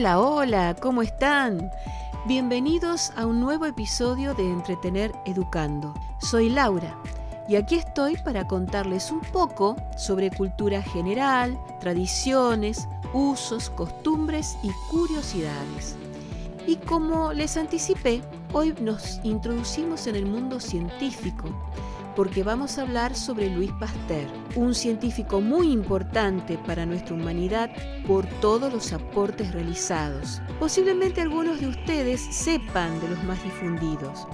Hola, hola, ¿cómo están? Bienvenidos a un nuevo episodio de Entretener Educando. Soy Laura y aquí estoy para contarles un poco sobre cultura general, tradiciones, usos, costumbres y curiosidades. Y como les anticipé, hoy nos introducimos en el mundo científico porque vamos a hablar sobre Luis Pasteur, un científico muy importante para nuestra humanidad por todos los aportes realizados. Posiblemente algunos de ustedes sepan de los más difundidos,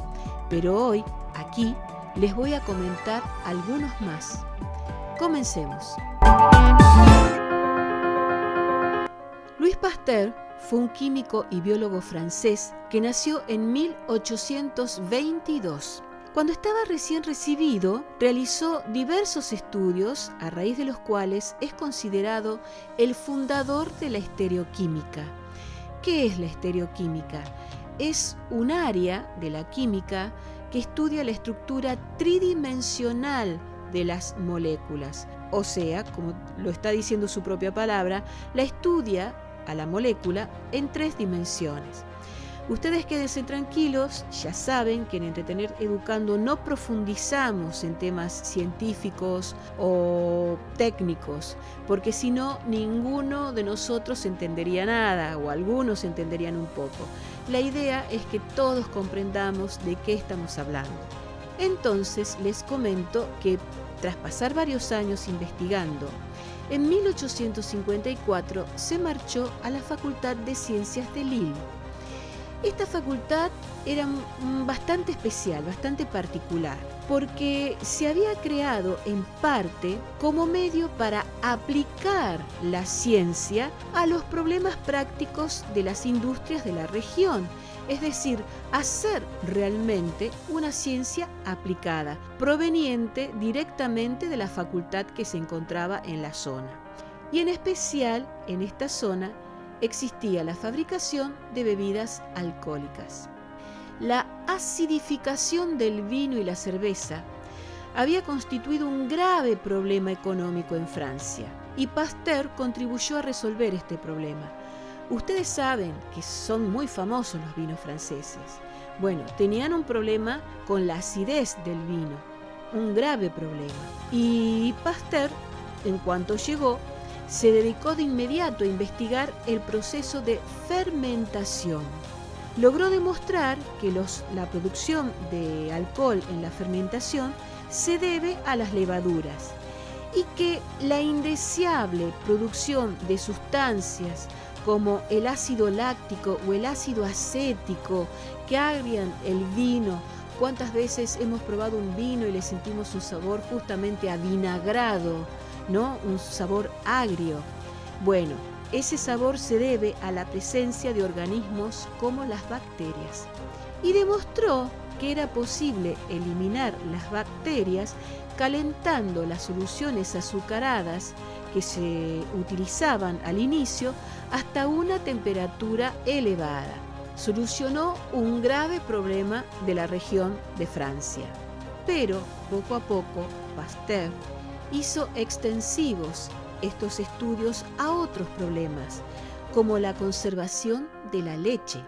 pero hoy, aquí, les voy a comentar algunos más. Comencemos. Luis Pasteur fue un químico y biólogo francés que nació en 1822. Cuando estaba recién recibido, realizó diversos estudios a raíz de los cuales es considerado el fundador de la estereoquímica. ¿Qué es la estereoquímica? Es un área de la química que estudia la estructura tridimensional de las moléculas. O sea, como lo está diciendo su propia palabra, la estudia a la molécula en tres dimensiones. Ustedes quédense tranquilos, ya saben que en Entretener Educando no profundizamos en temas científicos o técnicos, porque si no, ninguno de nosotros entendería nada o algunos entenderían un poco. La idea es que todos comprendamos de qué estamos hablando. Entonces les comento que tras pasar varios años investigando, en 1854 se marchó a la Facultad de Ciencias de Lille esta facultad era bastante especial, bastante particular, porque se había creado en parte como medio para aplicar la ciencia a los problemas prácticos de las industrias de la región, es decir, hacer realmente una ciencia aplicada, proveniente directamente de la facultad que se encontraba en la zona. Y en especial en esta zona existía la fabricación de bebidas alcohólicas. La acidificación del vino y la cerveza había constituido un grave problema económico en Francia y Pasteur contribuyó a resolver este problema. Ustedes saben que son muy famosos los vinos franceses. Bueno, tenían un problema con la acidez del vino, un grave problema. Y Pasteur, en cuanto llegó, se dedicó de inmediato a investigar el proceso de fermentación. Logró demostrar que la producción de alcohol en la fermentación se debe a las levaduras y que la indeseable producción de sustancias como el ácido láctico o el ácido acético que agrian el vino. ¿Cuántas veces hemos probado un vino y le sentimos un sabor justamente avinagrado? ¿No? Un sabor agrio. Bueno, ese sabor se debe a la presencia de organismos como las bacterias. Y demostró que era posible eliminar las bacterias calentando las soluciones azucaradas que se utilizaban al inicio hasta una temperatura elevada. Solucionó un grave problema de la región de Francia. Pero poco a poco Pasteur hizo extensivos estos estudios a otros problemas, como la conservación de la leche,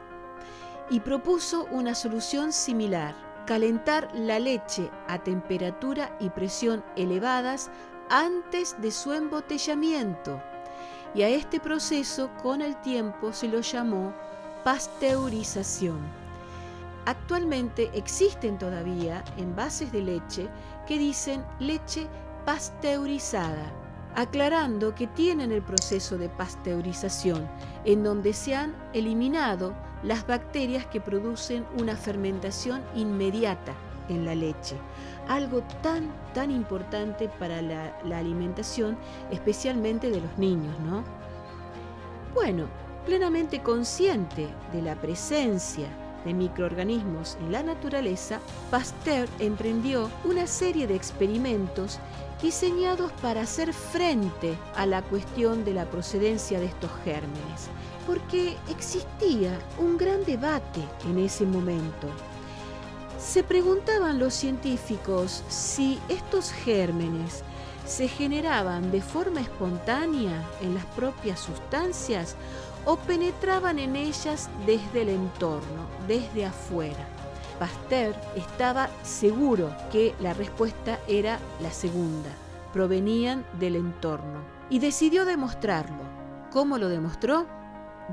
y propuso una solución similar, calentar la leche a temperatura y presión elevadas antes de su embotellamiento. Y a este proceso con el tiempo se lo llamó pasteurización. Actualmente existen todavía envases de leche que dicen leche pasteurizada, aclarando que tienen el proceso de pasteurización, en donde se han eliminado las bacterias que producen una fermentación inmediata en la leche, algo tan, tan importante para la, alimentación, especialmente de los niños, ¿no? Bueno, plenamente consciente de la presencia de microorganismos en la naturaleza, Pasteur emprendió una serie de experimentos diseñados para hacer frente a la cuestión de la procedencia de estos gérmenes, porque existía un gran debate en ese momento. Se preguntaban los científicos si estos gérmenes se generaban de forma espontánea en las propias sustancias o penetraban en ellas desde el entorno, desde afuera. Pasteur estaba seguro que la respuesta era la segunda, provenían del entorno, y decidió demostrarlo. ¿Cómo lo demostró?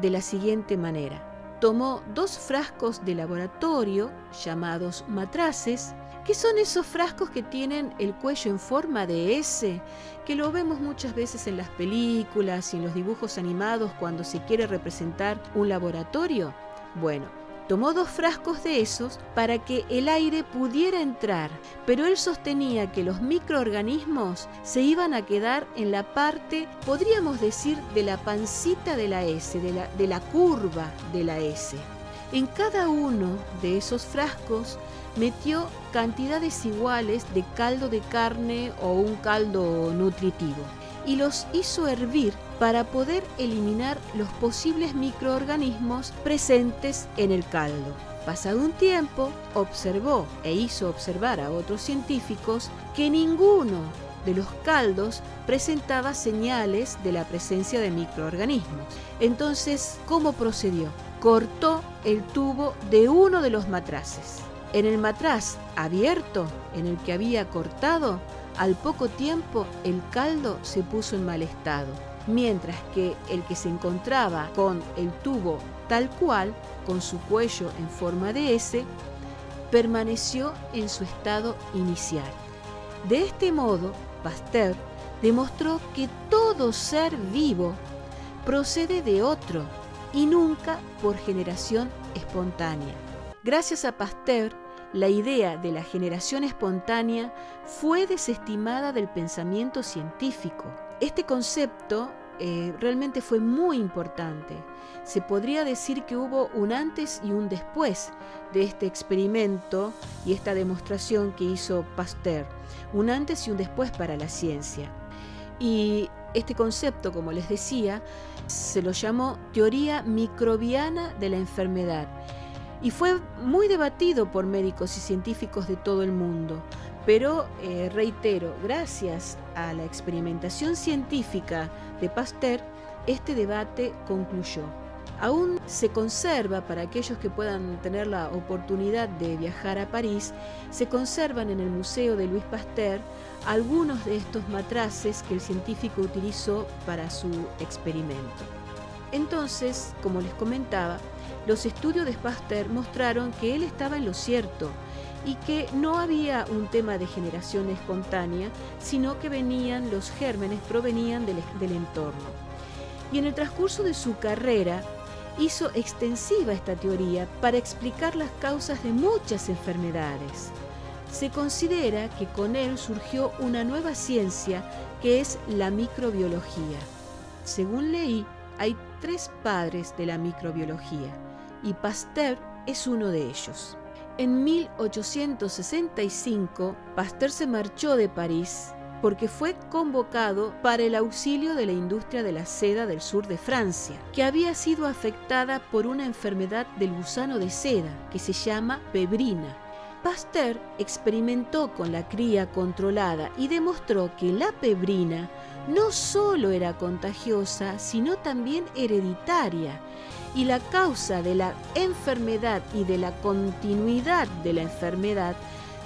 De la siguiente manera. Tomó dos frascos de laboratorio llamados matraces, que son esos frascos que tienen el cuello en forma de S, que lo vemos muchas veces en las películas y en los dibujos animados cuando se quiere representar un laboratorio. Bueno, Tomó dos frascos de esos para que el aire pudiera entrar, pero él sostenía que los microorganismos se iban a quedar en la parte, podríamos decir, de la pancita de la S, de la, de la curva de la S. En cada uno de esos frascos metió cantidades iguales de caldo de carne o un caldo nutritivo y los hizo hervir para poder eliminar los posibles microorganismos presentes en el caldo. Pasado un tiempo, observó e hizo observar a otros científicos que ninguno de los caldos presentaba señales de la presencia de microorganismos. Entonces, ¿cómo procedió? Cortó el tubo de uno de los matraces. En el matraz abierto en el que había cortado, al poco tiempo el caldo se puso en mal estado, mientras que el que se encontraba con el tubo tal cual, con su cuello en forma de S, permaneció en su estado inicial. De este modo, Pasteur demostró que todo ser vivo procede de otro y nunca por generación espontánea. Gracias a Pasteur, la idea de la generación espontánea fue desestimada del pensamiento científico. Este concepto eh, realmente fue muy importante. Se podría decir que hubo un antes y un después de este experimento y esta demostración que hizo Pasteur. Un antes y un después para la ciencia. Y este concepto, como les decía, se lo llamó teoría microbiana de la enfermedad y fue muy debatido por médicos y científicos de todo el mundo. Pero, eh, reitero, gracias a la experimentación científica de Pasteur, este debate concluyó. Aún se conserva, para aquellos que puedan tener la oportunidad de viajar a París, se conservan en el Museo de Louis Pasteur algunos de estos matraces que el científico utilizó para su experimento. Entonces, como les comentaba, los estudios de Pasteur mostraron que él estaba en lo cierto y que no había un tema de generación espontánea, sino que venían, los gérmenes provenían del, del entorno. Y en el transcurso de su carrera, hizo extensiva esta teoría para explicar las causas de muchas enfermedades. Se considera que con él surgió una nueva ciencia que es la microbiología. Según leí, hay tres padres de la microbiología y Pasteur es uno de ellos. En 1865, Pasteur se marchó de París porque fue convocado para el auxilio de la industria de la seda del sur de Francia, que había sido afectada por una enfermedad del gusano de seda que se llama pebrina. Pasteur experimentó con la cría controlada y demostró que la pebrina no solo era contagiosa, sino también hereditaria. Y la causa de la enfermedad y de la continuidad de la enfermedad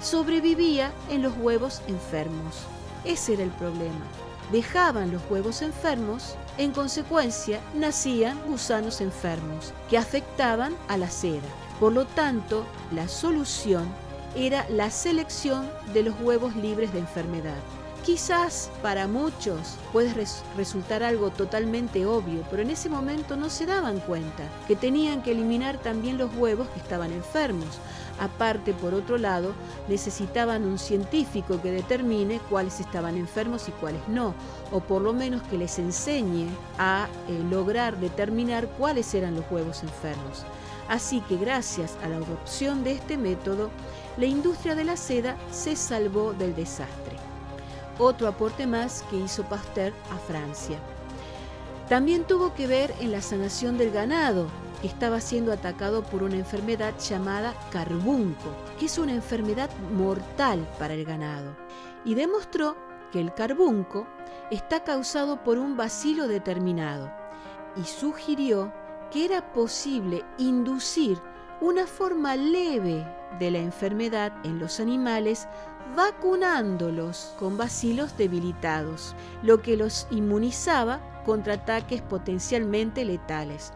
sobrevivía en los huevos enfermos. Ese era el problema. Dejaban los huevos enfermos, en consecuencia nacían gusanos enfermos que afectaban a la seda. Por lo tanto, la solución era la selección de los huevos libres de enfermedad. Quizás para muchos puede resultar algo totalmente obvio, pero en ese momento no se daban cuenta que tenían que eliminar también los huevos que estaban enfermos. Aparte, por otro lado, necesitaban un científico que determine cuáles estaban enfermos y cuáles no, o por lo menos que les enseñe a eh, lograr determinar cuáles eran los huevos enfermos. Así que gracias a la adopción de este método, la industria de la seda se salvó del desastre otro aporte más que hizo Pasteur a Francia. También tuvo que ver en la sanación del ganado, que estaba siendo atacado por una enfermedad llamada carbunco, que es una enfermedad mortal para el ganado, y demostró que el carbunco está causado por un bacilo determinado. y sugirió que era posible inducir una forma leve de la enfermedad en los animales vacunándolos con bacilos debilitados, lo que los inmunizaba contra ataques potencialmente letales.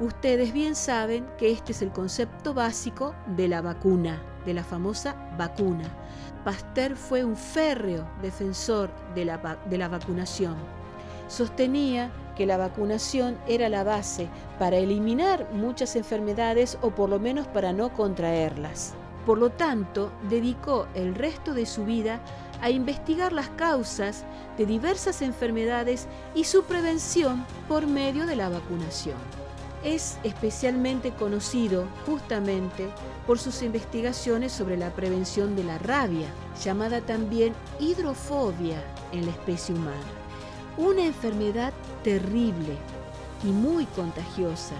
Ustedes bien saben que este es el concepto básico de la vacuna, de la famosa vacuna. Pasteur fue un férreo defensor de la, de la vacunación. Sostenía que la vacunación era la base para eliminar muchas enfermedades o por lo menos para no contraerlas. Por lo tanto, dedicó el resto de su vida a investigar las causas de diversas enfermedades y su prevención por medio de la vacunación. Es especialmente conocido justamente por sus investigaciones sobre la prevención de la rabia, llamada también hidrofobia en la especie humana. Una enfermedad terrible y muy contagiosa,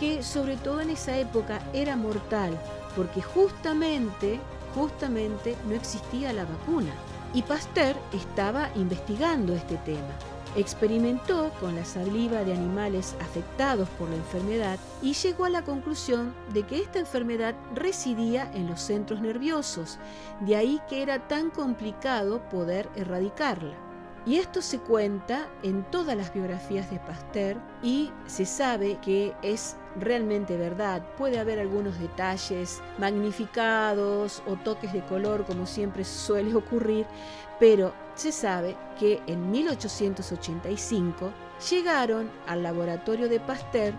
que sobre todo en esa época era mortal, porque justamente, justamente no existía la vacuna. Y Pasteur estaba investigando este tema. Experimentó con la saliva de animales afectados por la enfermedad y llegó a la conclusión de que esta enfermedad residía en los centros nerviosos, de ahí que era tan complicado poder erradicarla. Y esto se cuenta en todas las biografías de Pasteur y se sabe que es realmente verdad. Puede haber algunos detalles magnificados o toques de color como siempre suele ocurrir, pero se sabe que en 1885 llegaron al laboratorio de Pasteur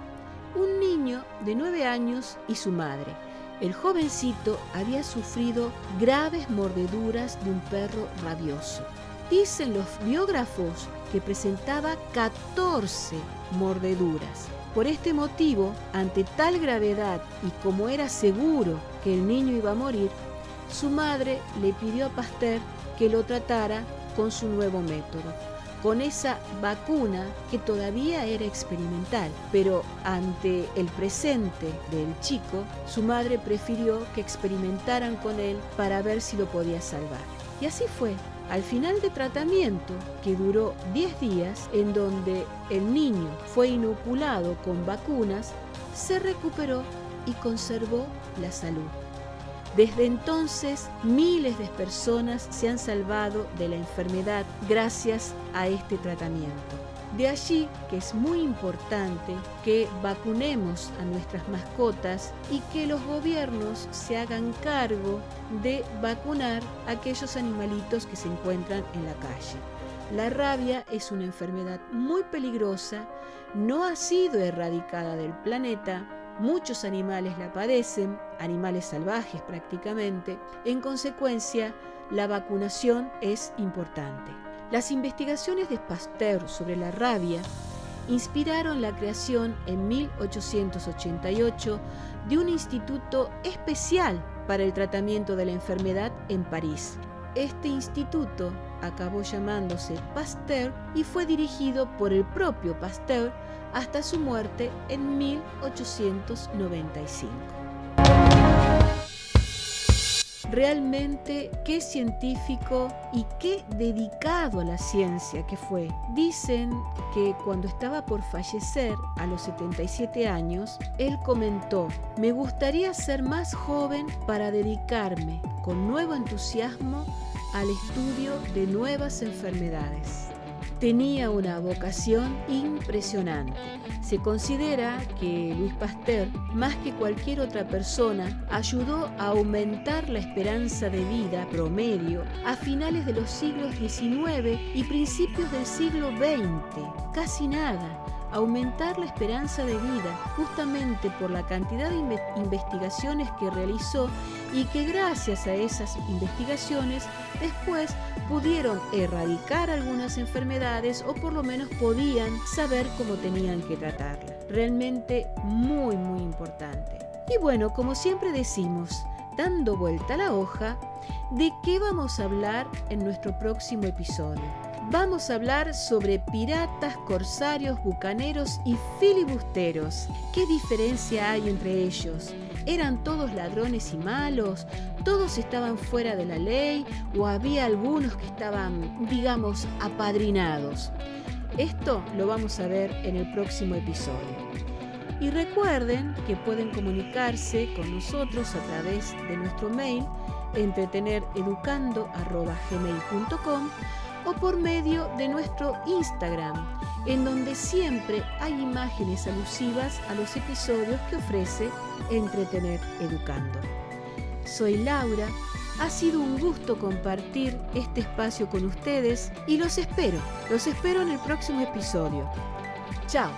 un niño de 9 años y su madre. El jovencito había sufrido graves mordeduras de un perro rabioso. Dicen los biógrafos que presentaba 14 mordeduras. Por este motivo, ante tal gravedad y como era seguro que el niño iba a morir, su madre le pidió a Pasteur que lo tratara con su nuevo método, con esa vacuna que todavía era experimental, pero ante el presente del chico, su madre prefirió que experimentaran con él para ver si lo podía salvar. Y así fue. Al final de tratamiento, que duró 10 días, en donde el niño fue inoculado con vacunas, se recuperó y conservó la salud. Desde entonces, miles de personas se han salvado de la enfermedad gracias a este tratamiento. De allí que es muy importante que vacunemos a nuestras mascotas y que los gobiernos se hagan cargo de vacunar a aquellos animalitos que se encuentran en la calle. La rabia es una enfermedad muy peligrosa, no ha sido erradicada del planeta, muchos animales la padecen, animales salvajes prácticamente, en consecuencia la vacunación es importante. Las investigaciones de Pasteur sobre la rabia inspiraron la creación en 1888 de un instituto especial para el tratamiento de la enfermedad en París. Este instituto acabó llamándose Pasteur y fue dirigido por el propio Pasteur hasta su muerte en 1895. Realmente qué científico y qué dedicado a la ciencia que fue. Dicen que cuando estaba por fallecer a los 77 años, él comentó, me gustaría ser más joven para dedicarme con nuevo entusiasmo al estudio de nuevas enfermedades. Tenía una vocación impresionante. Se considera que Luis Pasteur, más que cualquier otra persona, ayudó a aumentar la esperanza de vida promedio a finales de los siglos XIX y principios del siglo XX. Casi nada aumentar la esperanza de vida justamente por la cantidad de investigaciones que realizó y que gracias a esas investigaciones después pudieron erradicar algunas enfermedades o por lo menos podían saber cómo tenían que tratarla. Realmente muy muy importante. Y bueno, como siempre decimos, dando vuelta a la hoja, ¿de qué vamos a hablar en nuestro próximo episodio? vamos a hablar sobre piratas, corsarios, bucaneros y filibusteros. ¿Qué diferencia hay entre ellos? ¿Eran todos ladrones y malos? ¿Todos estaban fuera de la ley? ¿O había algunos que estaban, digamos, apadrinados? Esto lo vamos a ver en el próximo episodio. Y recuerden que pueden comunicarse con nosotros a través de nuestro mail entretenereducando.gmail.com o por medio de nuestro Instagram, en donde siempre hay imágenes alusivas a los episodios que ofrece Entretener Educando. Soy Laura, ha sido un gusto compartir este espacio con ustedes y los espero, los espero en el próximo episodio. Chao.